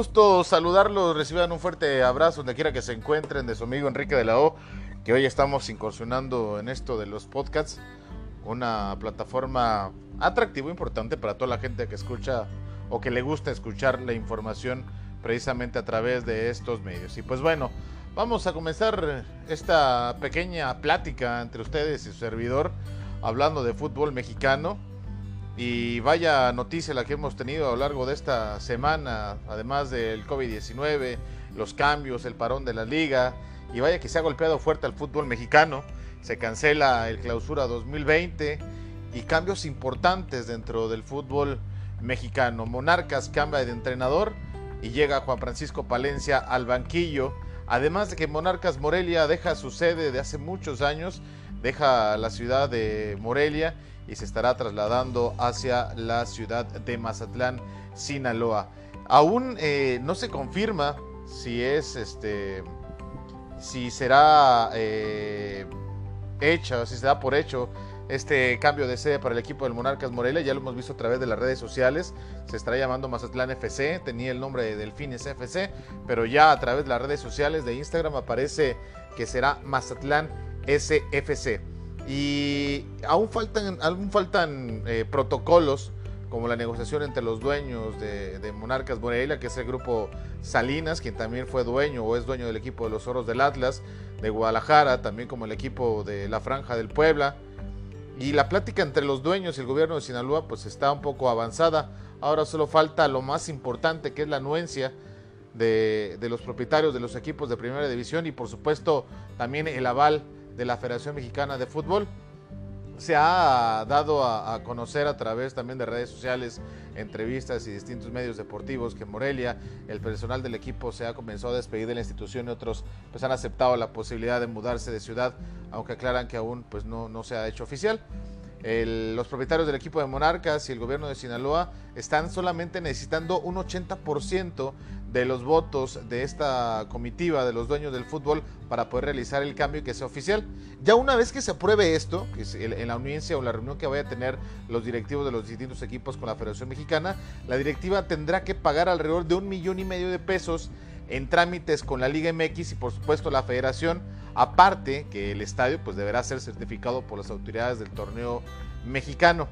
gusto saludarlos, reciban un fuerte abrazo donde quiera que se encuentren de su amigo Enrique de la O, que hoy estamos incursionando en esto de los podcasts, una plataforma atractiva, importante para toda la gente que escucha o que le gusta escuchar la información precisamente a través de estos medios. Y pues bueno, vamos a comenzar esta pequeña plática entre ustedes y su servidor hablando de fútbol mexicano y vaya noticia la que hemos tenido a lo largo de esta semana, además del COVID-19, los cambios, el parón de la liga, y vaya que se ha golpeado fuerte al fútbol mexicano. Se cancela el clausura 2020 y cambios importantes dentro del fútbol mexicano. Monarcas cambia de entrenador y llega Juan Francisco Palencia al banquillo. Además de que Monarcas Morelia deja su sede de hace muchos años, deja la ciudad de Morelia y se estará trasladando hacia la ciudad de Mazatlán, Sinaloa. Aún eh, no se confirma si es este si será eh, hecha, si se da por hecho este cambio de sede para el equipo del Monarcas Morelia, ya lo hemos visto a través de las redes sociales, se estará llamando Mazatlán FC, tenía el nombre de Delfines FC, pero ya a través de las redes sociales de Instagram aparece que será Mazatlán SFC. Y aún faltan, aún faltan eh, protocolos como la negociación entre los dueños de, Monarcas Morelia, que es el grupo Salinas, quien también fue dueño o es dueño del equipo de los Oros del Atlas, de Guadalajara, también como el equipo de la Franja del Puebla. Y la plática entre los dueños y el gobierno de Sinaloa pues está un poco avanzada. Ahora solo falta lo más importante, que es la anuencia de, de los propietarios de los equipos de primera división y por supuesto también el aval de la Federación Mexicana de Fútbol. Se ha dado a, conocer a través también de redes sociales, entrevistas y distintos medios deportivos que Morelia, el personal del equipo se ha comenzado a despedir de la institución y otros pues han aceptado la posibilidad de mudarse de ciudad, aunque aclaran que aún pues no, no se ha hecho oficial los propietarios del equipo de Monarcas y el gobierno de Sinaloa están solamente necesitando un 80% de los votos de esta comitiva de los dueños del fútbol para poder realizar el cambio y que sea oficial. Ya una vez que se apruebe esto, que es en la audiencia o la reunión que vaya a tener los directivos de los distintos equipos con la Federación Mexicana, la directiva tendrá que pagar alrededor de un millón y medio de pesos en trámites con la Liga MX y por supuesto la Federación Aparte que el estadio pues deberá ser certificado por las autoridades del torneo mexicano.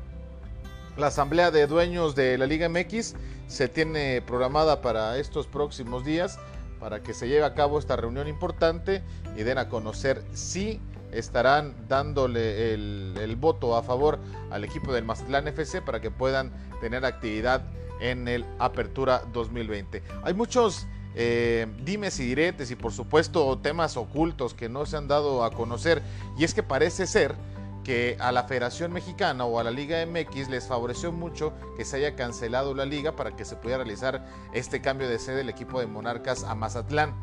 La asamblea de dueños de la Liga MX se tiene programada para estos próximos días para que se lleve a cabo esta reunión importante y den a conocer si estarán dándole el, voto a favor al equipo del Mazatlán FC para que puedan tener actividad en el Apertura 2020. Hay muchos eh, dimes y diretes y por supuesto temas ocultos que no se han dado a conocer. Y es que parece ser que a la Federación Mexicana o a la Liga MX les favoreció mucho que se haya cancelado la liga para que se pudiera realizar este cambio de sede del equipo de Monarcas a Mazatlán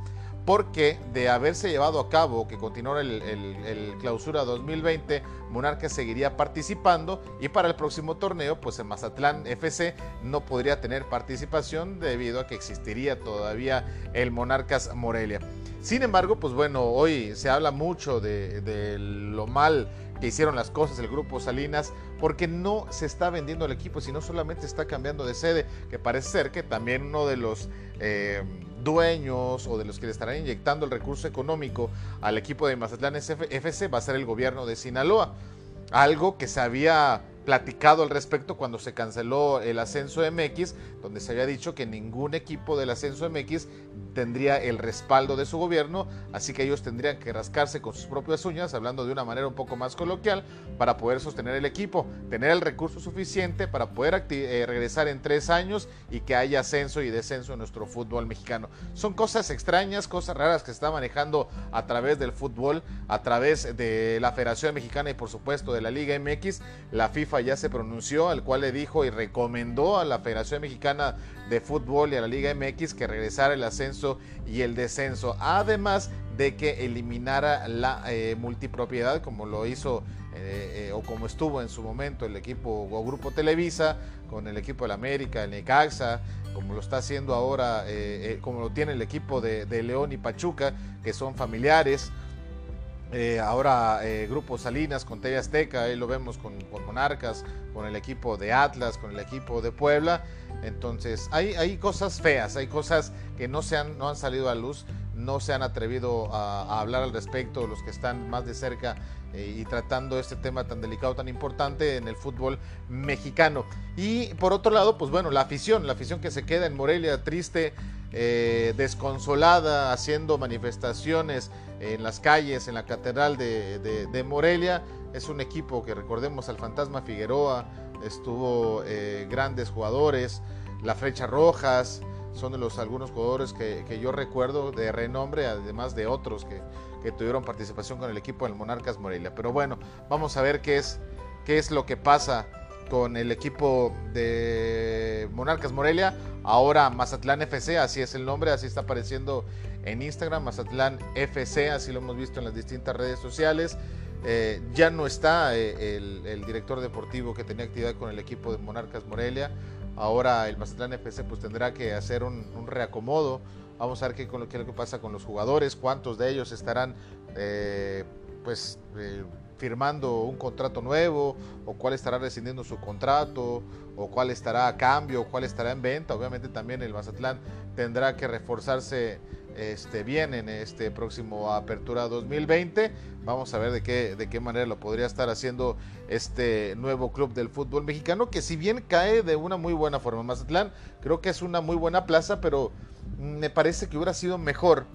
porque de haberse llevado a cabo, que continuara el, clausura 2020, Monarcas seguiría participando y para el próximo torneo, pues en Mazatlán FC no podría tener participación debido a que existiría todavía el Monarcas Morelia. Sin embargo, pues bueno, hoy se habla mucho de lo mal que hicieron las cosas el grupo Salinas, porque no se está vendiendo el equipo, sino solamente está cambiando de sede, que parece ser que también uno de los eh, dueños o de los que le estarán inyectando el recurso económico al equipo de Mazatlán FC va a ser el gobierno de Sinaloa. Algo que se había platicado al respecto cuando se canceló el ascenso MX, donde se había dicho que ningún equipo del ascenso MX tendría el respaldo de su gobierno, así que ellos tendrían que rascarse con sus propias uñas, hablando de una manera un poco más coloquial, para poder sostener el equipo, tener el recurso suficiente para poder eh, regresar en tres años y que haya ascenso y descenso en nuestro fútbol mexicano. Son cosas extrañas, cosas raras que se está manejando a través del fútbol, a través de la Federación Mexicana y por supuesto de la Liga MX. La FIFA ya se pronunció, al cual le dijo y recomendó a la Federación Mexicana de Fútbol y a la Liga MX que regresara el ascenso y el descenso, además de que eliminara la eh, multipropiedad como lo hizo eh, eh, o como estuvo en su momento el equipo o Grupo Televisa con el equipo del América, el Necaxa, como lo está haciendo ahora, como lo tiene el equipo de, de León y Pachuca, que son familiares Eh, ahora eh, Grupo Salinas con TV Azteca, ahí lo vemos con, Monarcas, con el equipo de Atlas, con el equipo de Puebla. Entonces hay, cosas feas, hay cosas que no, se han, no han salido a luz, no se han atrevido a, hablar al respecto los que están más de cerca eh, y tratando este tema tan delicado, tan importante en el fútbol mexicano. Y por otro lado, pues bueno, la afición, la afición que se queda en Morelia triste, desconsolada, haciendo manifestaciones en las calles, en la Catedral de, Morelia. Es un equipo que recordemos al Fantasma Figueroa, estuvo eh, grandes jugadores, la Flecha Rojas, son de los algunos jugadores que, yo recuerdo de renombre, además de otros que, tuvieron participación con el equipo del Monarcas Morelia. Pero bueno, vamos a ver qué es, qué es lo que pasa con el equipo de Monarcas Morelia, ahora Mazatlán FC, así es el nombre, así está apareciendo en Instagram, Mazatlán FC, así lo hemos visto en las distintas redes sociales. Eh, ya no está eh, el, director deportivo que tenía actividad con el equipo de Monarcas Morelia. Ahora el Mazatlán FC pues tendrá que hacer un, reacomodo. Vamos a ver qué, es lo que pasa con los jugadores, cuántos de ellos estarán eh, pues firmando un contrato nuevo o cuál estará rescindiendo su contrato o cuál estará a cambio o cuál estará en venta. Obviamente también el Mazatlán tendrá que reforzarse este, bien en este próximo Apertura 2020. Vamos a ver de qué, de qué manera lo podría estar haciendo este nuevo club del fútbol mexicano, que si bien cae de una muy buena forma. Mazatlán creo que es una muy buena plaza, pero me parece que hubiera sido mejor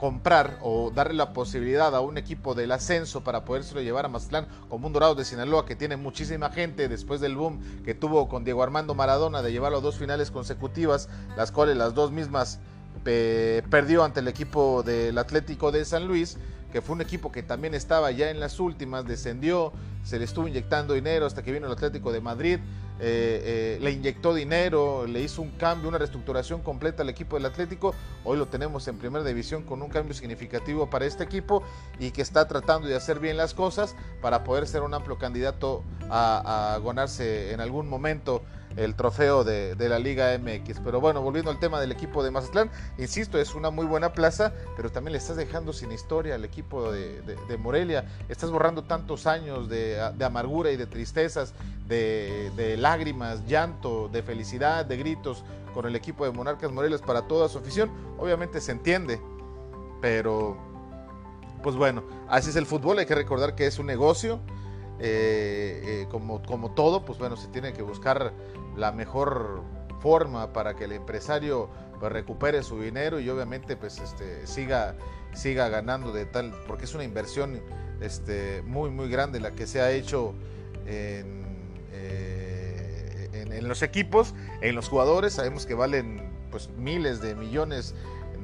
comprar o darle la posibilidad a un equipo del ascenso para podérselo llevar a Mazatlán como un Dorado de Sinaloa que tiene muchísima gente después del boom que tuvo con Diego Armando Maradona de llevarlo a dos finales consecutivas, las cuales las dos mismas perdió ante el equipo del Atlético de San Luis, que fue un equipo que también estaba ya en las últimas, descendió, se le estuvo inyectando dinero hasta que vino el Atlético de Madrid, eh, eh, le inyectó dinero, le hizo un cambio, una reestructuración completa al equipo del Atlético. Hoy lo tenemos en primera división con un cambio significativo para este equipo y que está tratando de hacer bien las cosas para poder ser un amplio candidato a, a ganarse en algún momento el trofeo de, la Liga MX. Pero bueno, volviendo al tema del equipo de Mazatlán, insisto, es una muy buena plaza, pero también le estás dejando sin historia al equipo de, Morelia. Estás borrando tantos años de, amargura y de tristezas, de, lágrimas, llanto, de felicidad, de gritos con el equipo de Monarcas Morelia para toda su afición. Obviamente se entiende, pero pues bueno, así es el fútbol, hay que recordar que es un negocio. Eh, eh, como, como todo, pues bueno, se tiene que buscar la mejor forma para que el empresario pues, recupere su dinero y obviamente pues este siga siga ganando de tal porque es una inversión este muy muy grande la que se ha hecho en, eh, en, los equipos en los jugadores. Sabemos que valen pues miles de millones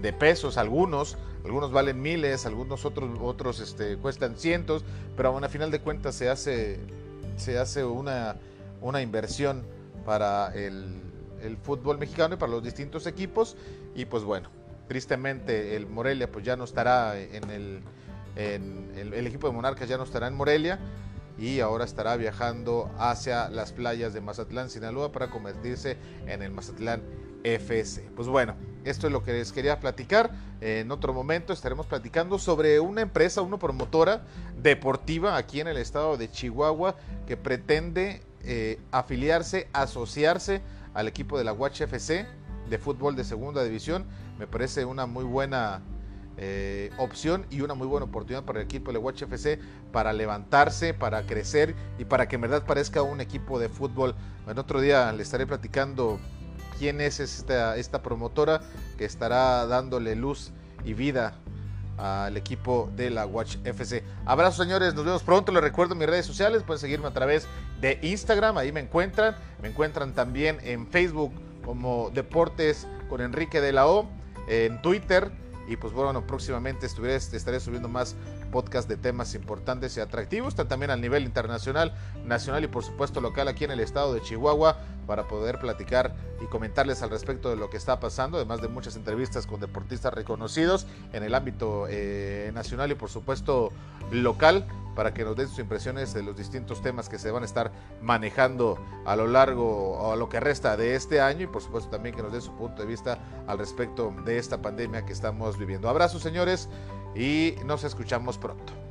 de pesos algunos algunos valen miles algunos otros otros este, cuestan cientos pero a final de cuentas se hace se hace una una inversión para el, fútbol mexicano y para los distintos equipos. Y pues bueno, tristemente el Morelia pues ya no estará en el, en el, equipo de Monarcas ya no estará en Morelia y ahora estará viajando hacia las playas de Mazatlán, Sinaloa para convertirse en el Mazatlán FC. Pues bueno, esto es lo que les quería platicar. En otro momento estaremos platicando sobre una empresa, una promotora deportiva aquí en el estado de Chihuahua que pretende eh, afiliarse, asociarse al equipo de la Watch FC de fútbol de segunda división. Me parece una muy buena eh, opción y una muy buena oportunidad para el equipo de la Watch FC para levantarse, para crecer y para que en verdad parezca un equipo de fútbol. En otro día le estaré platicando quién es esta, promotora que estará dándole luz y vida al equipo de la Watch FC. Abrazo señores, nos vemos pronto. Les recuerdo mis redes sociales, pueden seguirme a través de Instagram, ahí me encuentran. Me encuentran también en Facebook como Deportes con Enrique de la O, en Twitter. Y pues bueno, próximamente estaré subiendo más podcast de temas importantes y atractivos, también a nivel internacional, nacional y por supuesto local aquí en el estado de Chihuahua para poder platicar y comentarles al respecto de lo que está pasando, además de muchas entrevistas con deportistas reconocidos en el ámbito eh, nacional y por supuesto local para que nos den sus impresiones de los distintos temas que se van a estar manejando a lo largo o a lo que resta de este año y por supuesto también que nos den su punto de vista al respecto de esta pandemia que estamos viviendo. Abrazos señores y nos escuchamos pronto.